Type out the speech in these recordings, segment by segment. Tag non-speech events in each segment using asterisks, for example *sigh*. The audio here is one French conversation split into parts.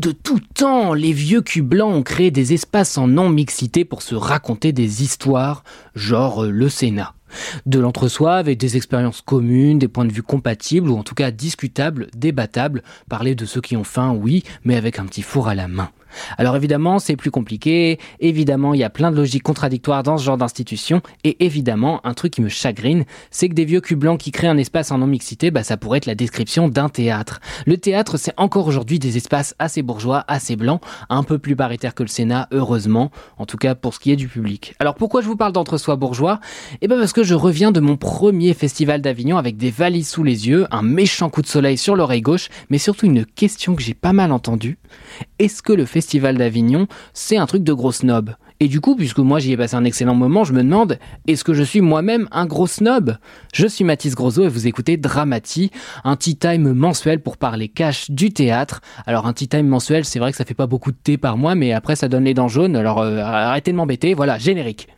De tout temps, les vieux culs blancs ont créé des espaces en non-mixité pour se raconter des histoires, genre euh, le Sénat. De l'entre-soi avec des expériences communes, des points de vue compatibles ou en tout cas discutables, débattables, parler de ceux qui ont faim, oui, mais avec un petit four à la main. Alors évidemment, c'est plus compliqué, évidemment, il y a plein de logiques contradictoires dans ce genre d'institution, et évidemment, un truc qui me chagrine, c'est que des vieux culs blancs qui créent un espace en non-mixité, bah ça pourrait être la description d'un théâtre. Le théâtre, c'est encore aujourd'hui des espaces assez bourgeois, assez blancs, un peu plus paritaires que le Sénat, heureusement, en tout cas pour ce qui est du public. Alors pourquoi je vous parle d'entre-soi bourgeois? Eh ben parce que je reviens de mon premier festival d'Avignon avec des valises sous les yeux, un méchant coup de soleil sur l'oreille gauche, mais surtout une question que j'ai pas mal entendue. Est-ce que le festival d'Avignon, c'est un truc de gros snob et du coup, puisque moi j'y ai passé un excellent moment, je me demande, est-ce que je suis moi-même un gros snob? Je suis Mathis Grosot et vous écoutez Dramati, un tea time mensuel pour parler cash du théâtre. Alors un tea time mensuel, c'est vrai que ça fait pas beaucoup de thé par mois, mais après ça donne les dents jaunes, alors euh, arrêtez de m'embêter, voilà, générique.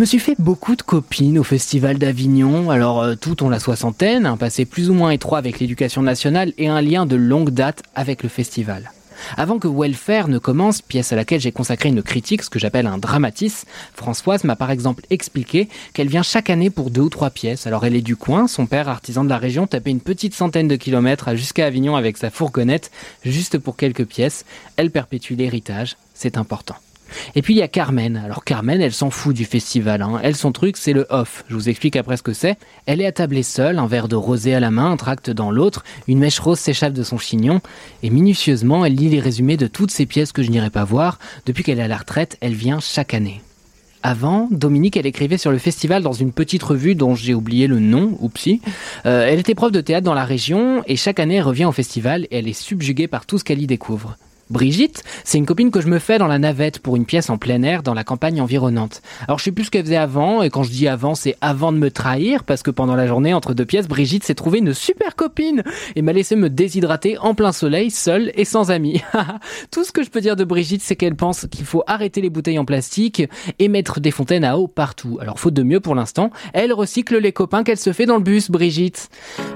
Me suis fait beaucoup de copines au Festival d'Avignon, alors euh, toutes ont la soixantaine, un passé plus ou moins étroit avec l'éducation nationale et un lien de longue date avec le festival. Avant que Welfare ne commence, pièce à laquelle j'ai consacré une critique, ce que j'appelle un dramatis, Françoise m'a par exemple expliqué qu'elle vient chaque année pour deux ou trois pièces. Alors elle est du coin, son père, artisan de la région, tapait une petite centaine de kilomètres jusqu'à Avignon avec sa fourgonnette, juste pour quelques pièces. Elle perpétue l'héritage, c'est important. Et puis il y a Carmen. Alors Carmen, elle s'en fout du festival. Hein. Elle, son truc, c'est le off. Je vous explique après ce que c'est. Elle est attablée seule, un verre de rosé à la main, un tract dans l'autre. Une mèche rose s'échappe de son chignon. Et minutieusement, elle lit les résumés de toutes ces pièces que je n'irai pas voir. Depuis qu'elle est à la retraite, elle vient chaque année. Avant, Dominique, elle écrivait sur le festival dans une petite revue dont j'ai oublié le nom, oupsie. Euh, elle était prof de théâtre dans la région et chaque année elle revient au festival et elle est subjuguée par tout ce qu'elle y découvre. Brigitte, c'est une copine que je me fais dans la navette pour une pièce en plein air dans la campagne environnante. Alors je sais plus ce qu'elle faisait avant, et quand je dis avant, c'est avant de me trahir, parce que pendant la journée, entre deux pièces, Brigitte s'est trouvée une super copine et m'a laissé me déshydrater en plein soleil, seule et sans amis. *laughs* Tout ce que je peux dire de Brigitte, c'est qu'elle pense qu'il faut arrêter les bouteilles en plastique et mettre des fontaines à eau partout. Alors faute de mieux pour l'instant, elle recycle les copains qu'elle se fait dans le bus, Brigitte.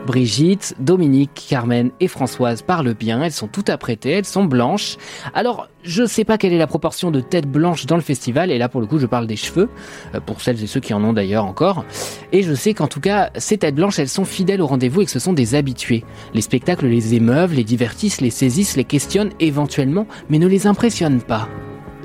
Brigitte, Dominique, Carmen et Françoise parlent bien, elles sont toutes apprêtées, elles sont blanches, alors, je sais pas quelle est la proportion de têtes blanches dans le festival, et là pour le coup je parle des cheveux, euh, pour celles et ceux qui en ont d'ailleurs encore. Et je sais qu'en tout cas, ces têtes blanches, elles sont fidèles au rendez-vous et que ce sont des habitués. Les spectacles les émeuvent, les divertissent, les saisissent, les questionnent éventuellement, mais ne les impressionnent pas.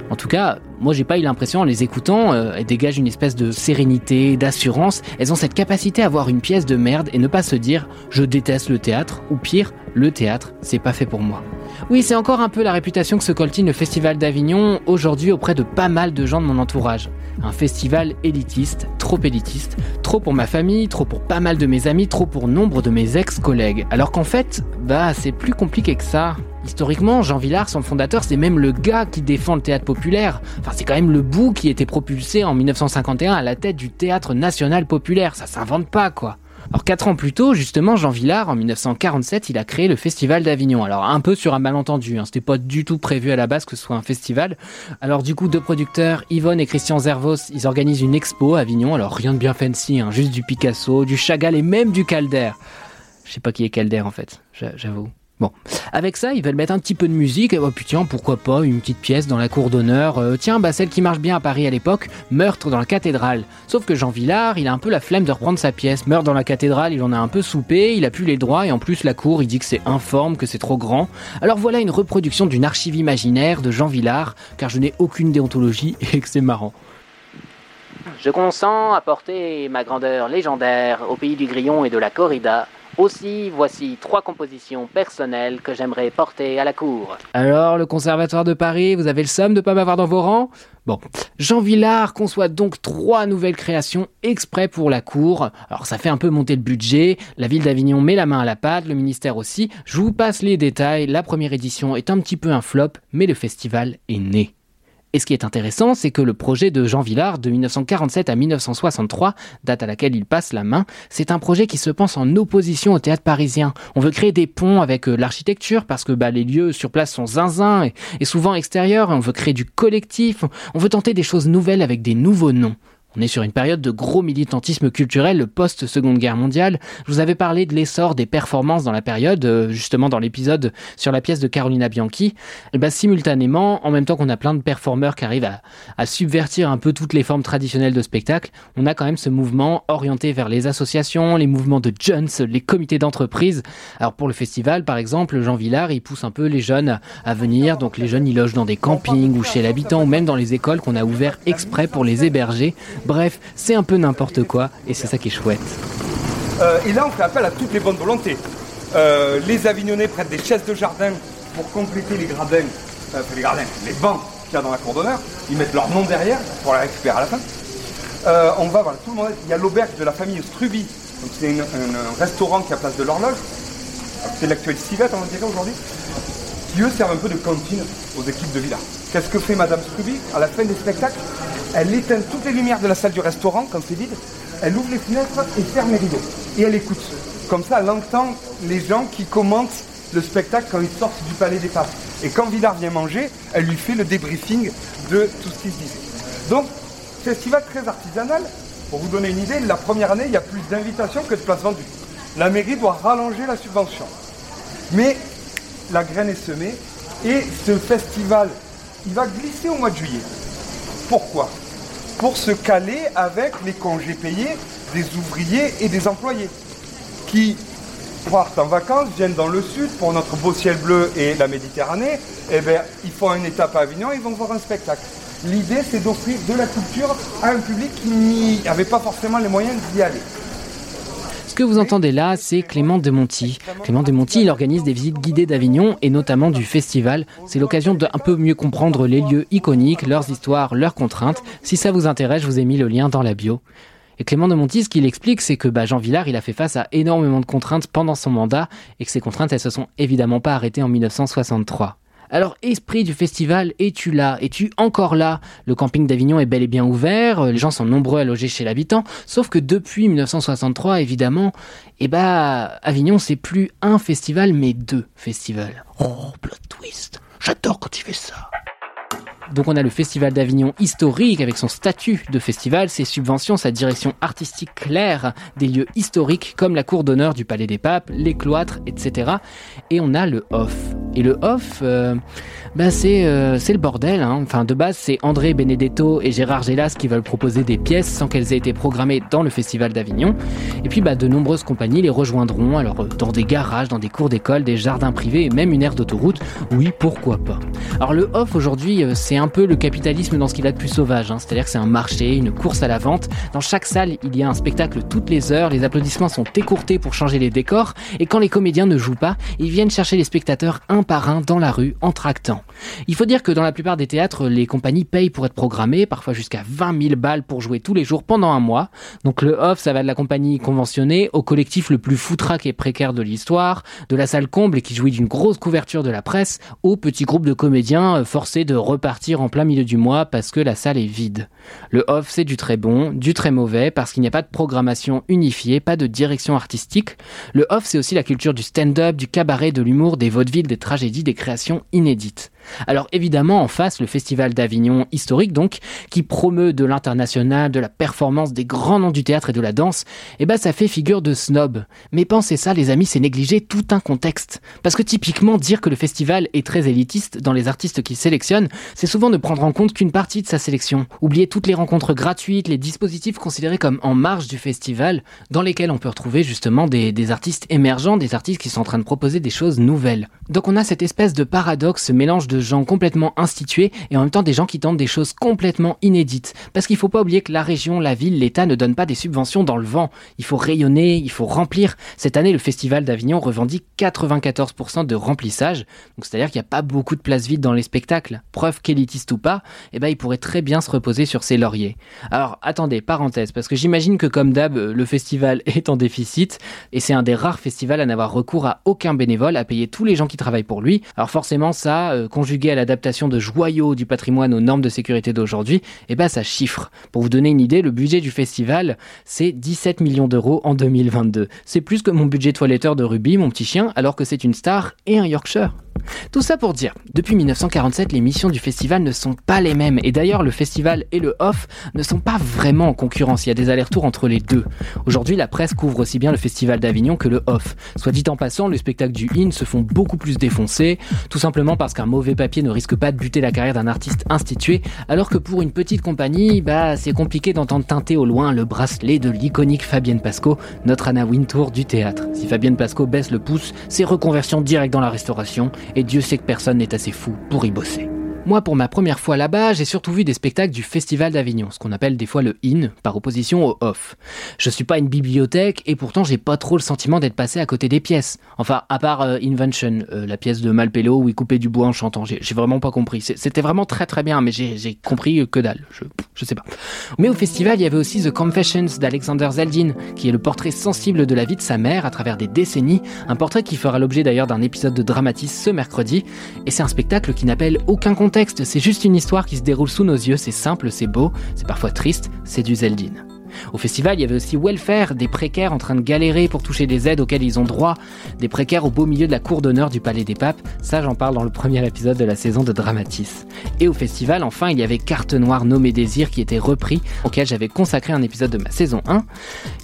En tout cas, moi j'ai pas eu l'impression en les écoutant, euh, elles dégagent une espèce de sérénité, d'assurance. Elles ont cette capacité à voir une pièce de merde et ne pas se dire je déteste le théâtre ou pire, le théâtre, c'est pas fait pour moi. Oui, c'est encore un peu la réputation que se coltine le Festival d'Avignon aujourd'hui auprès de pas mal de gens de mon entourage. Un festival élitiste, trop élitiste, trop pour ma famille, trop pour pas mal de mes amis, trop pour nombre de mes ex-collègues. Alors qu'en fait, bah c'est plus compliqué que ça. Historiquement, Jean Villard, son fondateur, c'est même le gars qui défend le théâtre populaire. Enfin, c'est quand même le bout qui était propulsé en 1951 à la tête du théâtre national populaire. Ça s'invente pas, quoi. Alors quatre ans plus tôt, justement, Jean Villard, en 1947, il a créé le Festival d'Avignon. Alors un peu sur un malentendu, hein, c'était pas du tout prévu à la base que ce soit un festival. Alors du coup, deux producteurs, Yvonne et Christian Zervos, ils organisent une expo à Avignon. Alors rien de bien fancy, hein, juste du Picasso, du Chagall et même du Calder. Je sais pas qui est Calder en fait, j'avoue. Bon, avec ça, ils veulent mettre un petit peu de musique, et oh, tiens, pourquoi pas une petite pièce dans la cour d'honneur. Euh, tiens, bah celle qui marche bien à Paris à l'époque, Meurtre dans la cathédrale. Sauf que Jean Villard, il a un peu la flemme de reprendre sa pièce. Meurtre dans la cathédrale, il en a un peu soupé, il a plus les droits, et en plus la cour, il dit que c'est informe, que c'est trop grand. Alors voilà une reproduction d'une archive imaginaire de Jean Villard, car je n'ai aucune déontologie *laughs* et que c'est marrant. Je consens à porter ma grandeur légendaire au pays du grillon et de la corrida aussi, voici trois compositions personnelles que j'aimerais porter à la cour. Alors, le Conservatoire de Paris, vous avez le somme de pas m'avoir dans vos rangs? Bon, Jean Villard conçoit donc trois nouvelles créations exprès pour la cour. Alors ça fait un peu monter le budget, la ville d'Avignon met la main à la pâte, le ministère aussi. Je vous passe les détails, la première édition est un petit peu un flop, mais le festival est né. Et ce qui est intéressant, c'est que le projet de Jean Villard de 1947 à 1963, date à laquelle il passe la main, c'est un projet qui se pense en opposition au théâtre parisien. On veut créer des ponts avec euh, l'architecture parce que bah, les lieux sur place sont zinzin et, et souvent extérieurs. On veut créer du collectif. On veut tenter des choses nouvelles avec des nouveaux noms. On est sur une période de gros militantisme culturel post-seconde guerre mondiale. Je vous avais parlé de l'essor des performances dans la période, euh, justement dans l'épisode sur la pièce de Carolina Bianchi. Et ben, simultanément, en même temps qu'on a plein de performeurs qui arrivent à, subvertir un peu toutes les formes traditionnelles de spectacle, on a quand même ce mouvement orienté vers les associations, les mouvements de jeunes, les comités d'entreprise. Alors pour le festival, par exemple, Jean Villard, il pousse un peu les jeunes à venir. Donc les jeunes, ils logent dans des campings ou chez l'habitant ou même dans les écoles qu'on a ouvert exprès pour les héberger. Bref, c'est un peu n'importe quoi et c'est ça qui est chouette. Euh, et là, on fait appel à toutes les bonnes volontés. Euh, les Avignonnais prêtent des chaises de jardin pour compléter les gradins, euh, les gradins, les bancs qu'il y a dans la cour d'honneur. Ils mettent leur nom derrière pour les récupérer à la fin. on va, voilà, tout le monde. Il y a l'auberge de la famille Struby. c'est un restaurant qui à place de l'horloge. C'est l'actuel civette, on dirait aujourd'hui. Qui eux servent un peu de cantine aux équipes de villa. Qu'est-ce que fait Madame Struby à la fin des spectacles? Elle éteint toutes les lumières de la salle du restaurant quand c'est vide. Elle ouvre les fenêtres et ferme les rideaux. Et elle écoute. Comme ça, elle entend les gens qui commentent le spectacle quand ils sortent du palais des papes. Et quand Villard vient manger, elle lui fait le débriefing de tout ce qui se dit. Donc, festival très artisanal. Pour vous donner une idée, la première année, il y a plus d'invitations que de places vendues. La mairie doit rallonger la subvention. Mais la graine est semée et ce festival, il va glisser au mois de juillet. Pourquoi? Pour se caler avec les congés payés des ouvriers et des employés qui partent en vacances, viennent dans le sud pour notre beau ciel bleu et la Méditerranée, eh bien, ils font une étape à Avignon, ils vont voir un spectacle. L'idée, c'est d'offrir de la culture à un public qui n'avait pas forcément les moyens d'y aller que vous entendez là, c'est Clément Demonti. Clément Demonti, il organise des visites guidées d'Avignon et notamment du festival. C'est l'occasion d'un peu mieux comprendre les lieux iconiques, leurs histoires, leurs contraintes. Si ça vous intéresse, je vous ai mis le lien dans la bio. Et Clément de Monti, ce qu'il explique, c'est que bah, Jean Villard, il a fait face à énormément de contraintes pendant son mandat et que ces contraintes, elles se sont évidemment pas arrêtées en 1963. Alors, esprit du festival, es-tu là? Es-tu encore là? Le camping d'Avignon est bel et bien ouvert, les gens sont nombreux à loger chez l'habitant, sauf que depuis 1963, évidemment, eh bah, Avignon, c'est plus un festival, mais deux festivals. Oh, plot twist. J'adore quand tu fais ça donc on a le Festival d'Avignon historique avec son statut de festival, ses subventions, sa direction artistique claire, des lieux historiques comme la cour d'honneur du Palais des Papes, les cloîtres, etc. Et on a le off. Et le off, euh, bah c'est euh, le bordel. Hein. Enfin de base c'est André Benedetto et Gérard Gélas qui veulent proposer des pièces sans qu'elles aient été programmées dans le Festival d'Avignon. Et puis bah de nombreuses compagnies les rejoindront alors euh, dans des garages, dans des cours d'école, des jardins privés et même une aire d'autoroute. Oui pourquoi pas. Alors le off aujourd'hui c'est un peu le capitalisme dans ce qu'il a de plus sauvage. Hein. C'est-à-dire que c'est un marché, une course à la vente. Dans chaque salle, il y a un spectacle toutes les heures. Les applaudissements sont écourtés pour changer les décors. Et quand les comédiens ne jouent pas, ils viennent chercher les spectateurs un par un dans la rue en tractant. Il faut dire que dans la plupart des théâtres, les compagnies payent pour être programmées, parfois jusqu'à 20 000 balles pour jouer tous les jours pendant un mois. Donc le off, ça va de la compagnie conventionnée au collectif le plus foutraque et précaire de l'histoire, de la salle comble qui jouit d'une grosse couverture de la presse, au petit groupe de comédiens euh, forcés de repartir en plein milieu du mois parce que la salle est vide. Le off, c'est du très bon, du très mauvais, parce qu'il n'y a pas de programmation unifiée, pas de direction artistique. Le off, c'est aussi la culture du stand-up, du cabaret, de l'humour, des vaudevilles, des tragédies, des créations inédites. Alors évidemment, en face, le Festival d'Avignon historique, donc, qui promeut de l'international, de la performance des grands noms du théâtre et de la danse, eh ben ça fait figure de snob. Mais pensez ça, les amis, c'est négliger tout un contexte. Parce que typiquement, dire que le festival est très élitiste dans les artistes qu'il sélectionne, c'est souvent ne prendre en compte qu'une partie de sa sélection. Oublier toutes les rencontres gratuites, les dispositifs considérés comme en marge du festival, dans lesquels on peut retrouver justement des, des artistes émergents, des artistes qui sont en train de proposer des choses nouvelles. Donc on a cette espèce de paradoxe, ce mélange de gens complètement institués et en même temps des gens qui tentent des choses complètement inédites. Parce qu'il faut pas oublier que la région, la ville, l'État ne donnent pas des subventions dans le vent. Il faut rayonner, il faut remplir. Cette année, le Festival d'Avignon revendique 94% de remplissage. Donc c'est-à-dire qu'il n'y a pas beaucoup de places vides dans les spectacles. Preuve qu'élitiste ou pas, eh ben, il pourrait très bien se reposer sur ses lauriers. Alors attendez, parenthèse, parce que j'imagine que comme d'hab, le festival *laughs* est en déficit et c'est un des rares festivals à n'avoir recours à aucun bénévole, à payer tous les gens qui travaillent pour lui. Alors forcément, ça, euh, conjugué à l'adaptation de joyaux du patrimoine aux normes de sécurité d'aujourd'hui, eh ben ça chiffre. Pour vous donner une idée, le budget du festival, c'est 17 millions d'euros en 2022. C'est plus que mon budget toiletteur de Ruby, mon petit chien, alors que c'est une star et un Yorkshire. Tout ça pour dire, depuis 1947, les missions du festival ne sont pas les mêmes. Et d'ailleurs, le festival et le off ne sont pas vraiment en concurrence. Il y a des allers-retours entre les deux. Aujourd'hui, la presse couvre aussi bien le festival d'Avignon que le off. Soit dit en passant, les spectacles du in se font beaucoup plus défoncer, tout simplement parce qu'un mauvais papier ne risque pas de buter la carrière d'un artiste institué, alors que pour une petite compagnie, bah, c'est compliqué d'entendre teinter au loin le bracelet de l'iconique Fabienne Pasco, notre Anna Wintour du théâtre. Si Fabienne Pasco baisse le pouce, c'est reconversion directe dans la restauration et Dieu sait que personne n'est assez fou pour y bosser. Moi, pour ma première fois là-bas, j'ai surtout vu des spectacles du Festival d'Avignon, ce qu'on appelle des fois le in, par opposition au off. Je suis pas une bibliothèque et pourtant j'ai pas trop le sentiment d'être passé à côté des pièces. Enfin, à part euh, Invention, euh, la pièce de Malpelo où il coupait du bois en chantant. J'ai vraiment pas compris. C'était vraiment très très bien, mais j'ai compris que dalle. Je, sais pas. Mais au festival, il y avait aussi The Confessions d'Alexander Zeldin, qui est le portrait sensible de la vie de sa mère à travers des décennies. Un portrait qui fera l'objet d'ailleurs d'un épisode de Dramatis ce mercredi. Et c'est un spectacle qui n'appelle aucun contexte c'est juste une histoire qui se déroule sous nos yeux, c'est simple, c'est beau, c'est parfois triste, c'est du Zeldin. Au festival, il y avait aussi Welfare, des précaires en train de galérer pour toucher des aides auxquelles ils ont droit, des précaires au beau milieu de la cour d'honneur du Palais des Papes, ça j'en parle dans le premier épisode de la saison de Dramatis. Et au festival, enfin, il y avait Carte Noire nommé Désir qui était repris, auquel j'avais consacré un épisode de ma saison 1.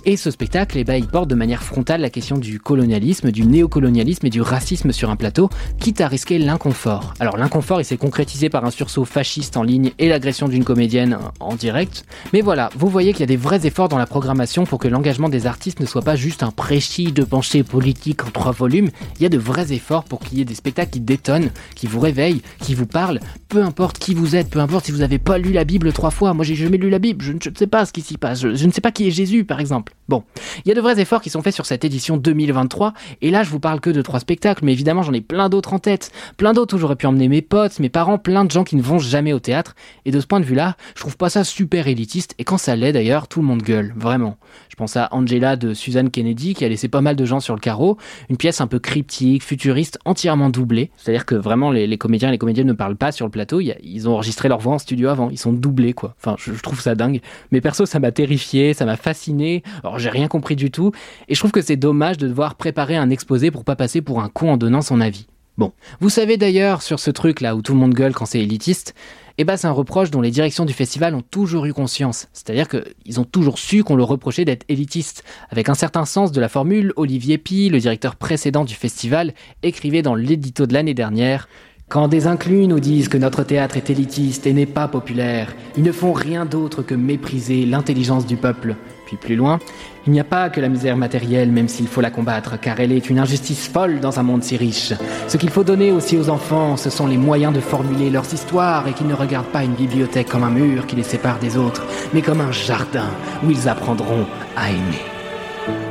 Et ce spectacle, eh ben, il porte de manière frontale la question du colonialisme, du néocolonialisme et du racisme sur un plateau, quitte à risquer l'inconfort. Alors l'inconfort, il s'est concrétisé par un sursaut fasciste en ligne et l'agression d'une comédienne en direct. Mais voilà, vous voyez qu'il y a des vrais efforts dans la programmation pour que l'engagement des artistes ne soit pas juste un précis de pensée politique en trois volumes. Il y a de vrais efforts pour qu'il y ait des spectacles qui détonnent, qui vous réveillent, qui vous parlent, peu importe qui vous êtes, peu importe si vous n'avez pas lu la Bible trois fois. Moi, j'ai jamais lu la Bible, je ne sais pas ce qui s'y passe, je, je ne sais pas qui est Jésus, par exemple. Bon, il y a de vrais efforts qui sont faits sur cette édition 2023, et là, je vous parle que de trois spectacles, mais évidemment, j'en ai plein d'autres en tête. Plein d'autres où j'aurais pu emmener mes potes, mes parents, plein de gens qui ne vont jamais au théâtre, et de ce point de vue-là, je trouve pas ça super élitiste, et quand ça l'est d'ailleurs, tout le monde gueule, vraiment. Je pense à Angela de Suzanne Kennedy qui a laissé pas mal de gens sur le carreau. Une pièce un peu cryptique, futuriste, entièrement doublée. C'est-à-dire que vraiment les, comédiens et les comédiennes ne parlent pas sur le plateau. ils ont enregistré leur voix en studio avant. Ils sont doublés quoi. Enfin, je, trouve ça dingue. Mais perso, ça m'a terrifié, ça m'a fasciné. Alors j'ai rien compris du tout. Et je trouve que c'est dommage de devoir préparer un exposé pour pas passer pour un con en donnant son avis. Bon, vous savez d'ailleurs sur ce truc là où tout le monde gueule quand c'est élitiste, eh ben, c'est un reproche dont les directions du festival ont toujours eu conscience. C'est-à-dire qu'ils ont toujours su qu'on leur reprochait d'être élitiste. Avec un certain sens de la formule, Olivier Pi, le directeur précédent du festival, écrivait dans l'édito de l'année dernière quand des inclus nous disent que notre théâtre est élitiste et n'est pas populaire, ils ne font rien d'autre que mépriser l'intelligence du peuple. Puis plus loin, il n'y a pas que la misère matérielle, même s'il faut la combattre, car elle est une injustice folle dans un monde si riche. Ce qu'il faut donner aussi aux enfants, ce sont les moyens de formuler leurs histoires et qu'ils ne regardent pas une bibliothèque comme un mur qui les sépare des autres, mais comme un jardin où ils apprendront à aimer.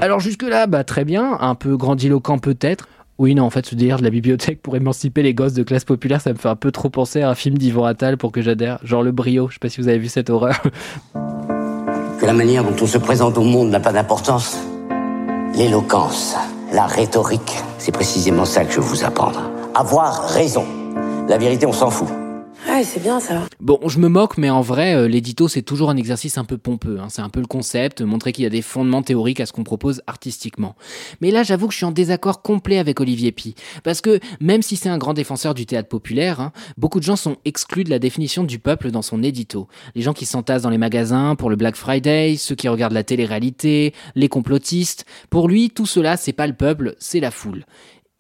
Alors jusque-là, bah très bien, un peu grandiloquent peut-être, oui, non, en fait, ce délire de la bibliothèque pour émanciper les gosses de classe populaire, ça me fait un peu trop penser à un film d'Yvon Attal pour que j'adhère. Genre Le Brio, je sais pas si vous avez vu cette horreur. *laughs* La manière dont on se présente au monde n'a pas d'importance. L'éloquence, la rhétorique, c'est précisément ça que je veux vous apprendre. Avoir raison. La vérité, on s'en fout. Ah, c'est bien ça. Bon, je me moque, mais en vrai, euh, l'édito, c'est toujours un exercice un peu pompeux. hein. C'est un peu le concept, montrer qu'il y a des fondements théoriques à ce qu'on propose artistiquement. Mais là, j'avoue que je suis en désaccord complet avec Olivier Pi. Parce que, même si c'est un grand défenseur du théâtre populaire, hein, beaucoup de gens sont exclus de la définition du peuple dans son édito. Les gens qui s'entassent dans les magasins pour le Black Friday, ceux qui regardent la télé-réalité, les complotistes. Pour lui, tout cela, c'est pas le peuple, c'est la foule.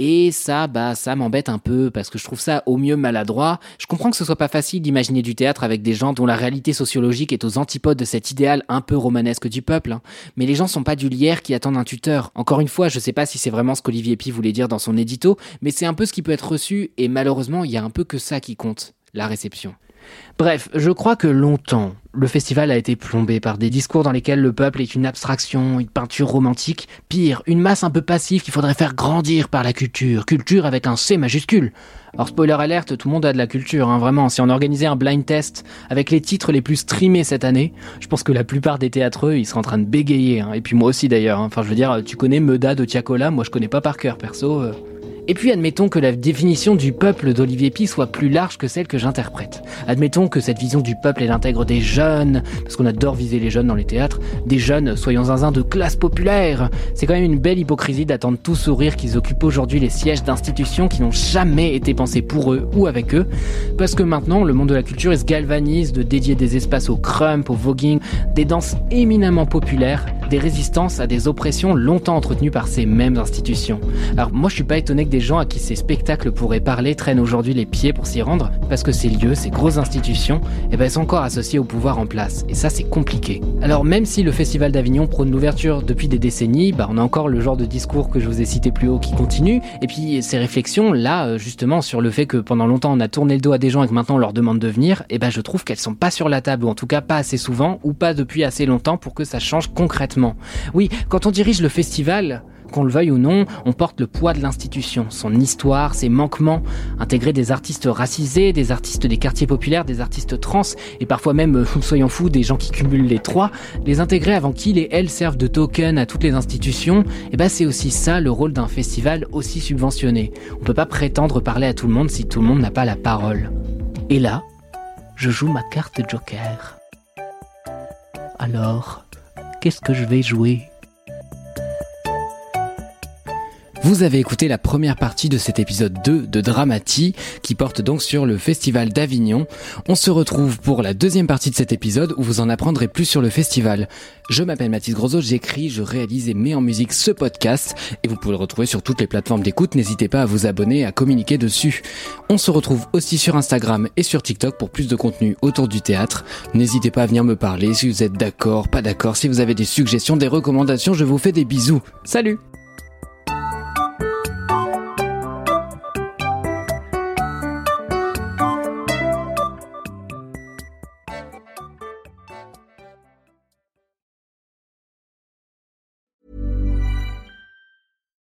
Et ça, bah, ça m'embête un peu parce que je trouve ça au mieux maladroit. Je comprends que ce soit pas facile d'imaginer du théâtre avec des gens dont la réalité sociologique est aux antipodes de cet idéal un peu romanesque du peuple. hein. Mais les gens sont pas du lierre qui attendent un tuteur. Encore une fois, je sais pas si c'est vraiment ce qu'Olivier Pi voulait dire dans son édito, mais c'est un peu ce qui peut être reçu et malheureusement, il y a un peu que ça qui compte, la réception. Bref, je crois que longtemps, le festival a été plombé par des discours dans lesquels le peuple est une abstraction, une peinture romantique, pire, une masse un peu passive qu'il faudrait faire grandir par la culture, culture avec un C majuscule. Alors spoiler alerte, tout le monde a de la culture, hein, vraiment. Si on organisait un blind test avec les titres les plus streamés cette année, je pense que la plupart des théâtreux, ils seraient en train de bégayer. hein. Et puis moi aussi d'ailleurs. hein. Enfin, je veux dire, tu connais Meda de Tiakola, moi je connais pas par cœur, perso. euh. Et puis admettons que la définition du peuple d'Olivier Pi soit plus large que celle que j'interprète. Admettons que cette vision du peuple elle intègre des jeunes, parce qu'on adore viser les jeunes dans les théâtres, des jeunes, soyons zinzin, de classe populaire. C'est quand même une belle hypocrisie d'attendre tout sourire qu'ils occupent aujourd'hui les sièges d'institutions qui n'ont jamais été pensées pour eux ou avec eux, parce que maintenant le monde de la culture il se galvanise de dédier des espaces au crump, au voguing, des danses éminemment populaires, des résistances à des oppressions longtemps entretenues par ces mêmes institutions. Alors moi je suis pas étonné que des gens à qui ces spectacles pourraient parler traînent aujourd'hui les pieds pour s'y rendre, parce que ces lieux, ces grosses institutions, eh ben, sont encore associées au pouvoir en place, et ça c'est compliqué. Alors même si le Festival d'Avignon prône l'ouverture depuis des décennies, bah, on a encore le genre de discours que je vous ai cité plus haut qui continue, et puis ces réflexions là, euh, justement, sur le fait que pendant longtemps on a tourné le dos à des gens et que maintenant on leur demande de venir, eh ben je trouve qu'elles sont pas sur la table, ou en tout cas pas assez souvent, ou pas depuis assez longtemps pour que ça change concrètement. Oui, quand on dirige le festival, qu'on le veuille ou non, on porte le poids de l'institution, son histoire, ses manquements. Intégrer des artistes racisés, des artistes des quartiers populaires, des artistes trans, et parfois même, euh, *laughs* soyons fous, des gens qui cumulent les trois, les intégrer avant qu'ils et elles servent de token à toutes les institutions, et ben c'est aussi ça le rôle d'un festival aussi subventionné. On peut pas prétendre parler à tout le monde si tout le monde n'a pas la parole. Et là, je joue ma carte Joker. Alors, qu'est-ce que je vais jouer? Vous avez écouté la première partie de cet épisode 2 de Dramati, qui porte donc sur le Festival d'Avignon. On se retrouve pour la deuxième partie de cet épisode où vous en apprendrez plus sur le festival. Je m'appelle Mathis Grosot, j'écris, je réalise et mets en musique ce podcast, et vous pouvez le retrouver sur toutes les plateformes d'écoute, n'hésitez pas à vous abonner à communiquer dessus. On se retrouve aussi sur Instagram et sur TikTok pour plus de contenu autour du théâtre. N'hésitez pas à venir me parler si vous êtes d'accord, pas d'accord, si vous avez des suggestions, des recommandations, je vous fais des bisous. Salut